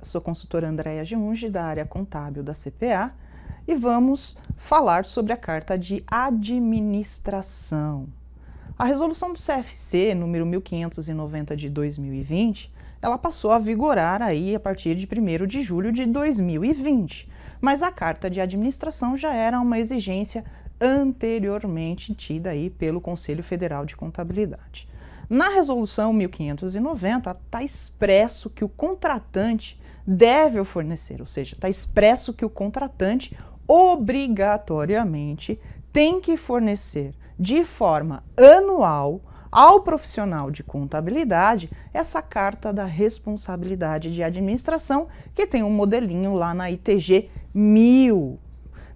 sou consultora Andréa Giunge, da área contábil da CPA, e vamos falar sobre a carta de administração. A resolução do CFC, número 1590 de 2020, ela passou a vigorar aí a partir de 1 de julho de 2020, mas a carta de administração já era uma exigência anteriormente tida aí pelo Conselho Federal de Contabilidade. Na resolução 1590 está expresso que o contratante deve fornecer, ou seja, está expresso que o contratante obrigatoriamente tem que fornecer de forma anual ao profissional de contabilidade essa carta da responsabilidade de administração, que tem um modelinho lá na ITG 1000.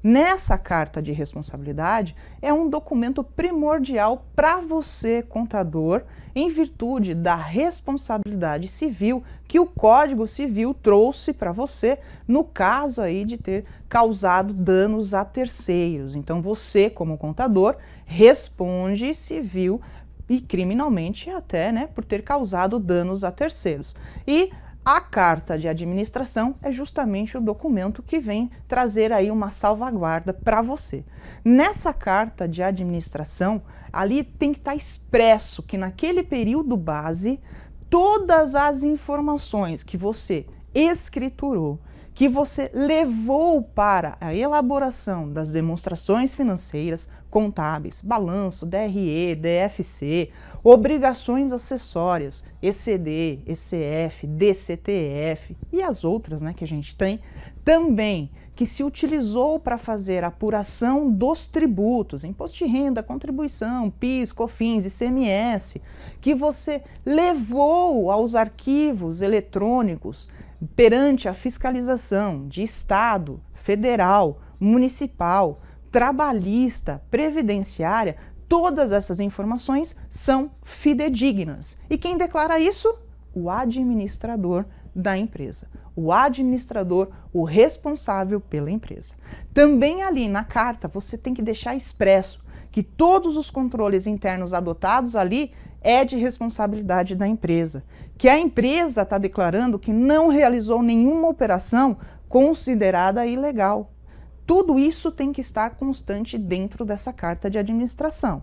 Nessa carta de responsabilidade é um documento primordial para você, contador, em virtude da responsabilidade civil que o Código Civil trouxe para você no caso aí de ter causado danos a terceiros. Então você, como contador, responde civil e criminalmente até, né, por ter causado danos a terceiros. E a carta de administração é justamente o documento que vem trazer aí uma salvaguarda para você. Nessa carta de administração, ali tem que estar tá expresso que naquele período base, todas as informações que você escriturou, que você levou para a elaboração das demonstrações financeiras, contábeis, balanço, DRE, DFC, obrigações acessórias, ECD, ECF, DCTF e as outras né, que a gente tem, também que se utilizou para fazer a apuração dos tributos, imposto de renda, contribuição, PIS, COFINS, ICMS, que você levou aos arquivos eletrônicos perante a fiscalização de Estado, federal, municipal, trabalhista, previdenciária, todas essas informações são fidedignas. E quem declara isso? O administrador da empresa. O administrador, o responsável pela empresa. Também ali na carta você tem que deixar expresso que todos os controles internos adotados ali é de responsabilidade da empresa, que a empresa está declarando que não realizou nenhuma operação considerada ilegal. Tudo isso tem que estar constante dentro dessa carta de administração.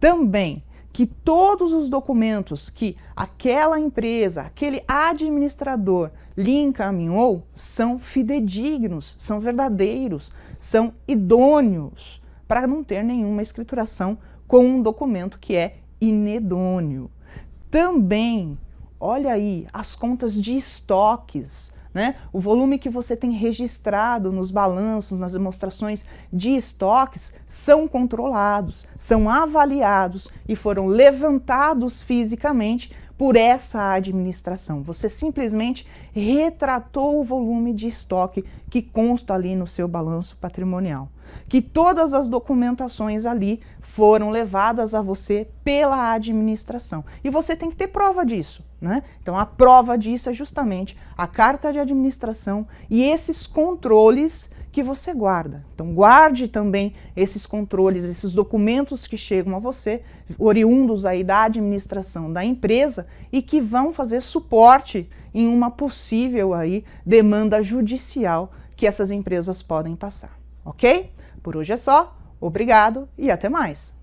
Também que todos os documentos que aquela empresa, aquele administrador lhe encaminhou são fidedignos, são verdadeiros, são idôneos, para não ter nenhuma escrituração com um documento que é inedôneo. Também, olha aí, as contas de estoques né? O volume que você tem registrado nos balanços, nas demonstrações de estoques, são controlados, são avaliados e foram levantados fisicamente por essa administração. Você simplesmente retratou o volume de estoque que consta ali no seu balanço patrimonial. Que todas as documentações ali foram levadas a você pela administração. E você tem que ter prova disso. Né? Então, a prova disso é justamente a carta de administração e esses controles que você guarda. Então, guarde também esses controles, esses documentos que chegam a você, oriundos aí da administração da empresa e que vão fazer suporte em uma possível aí demanda judicial que essas empresas podem passar, ok? Por hoje é só, obrigado e até mais.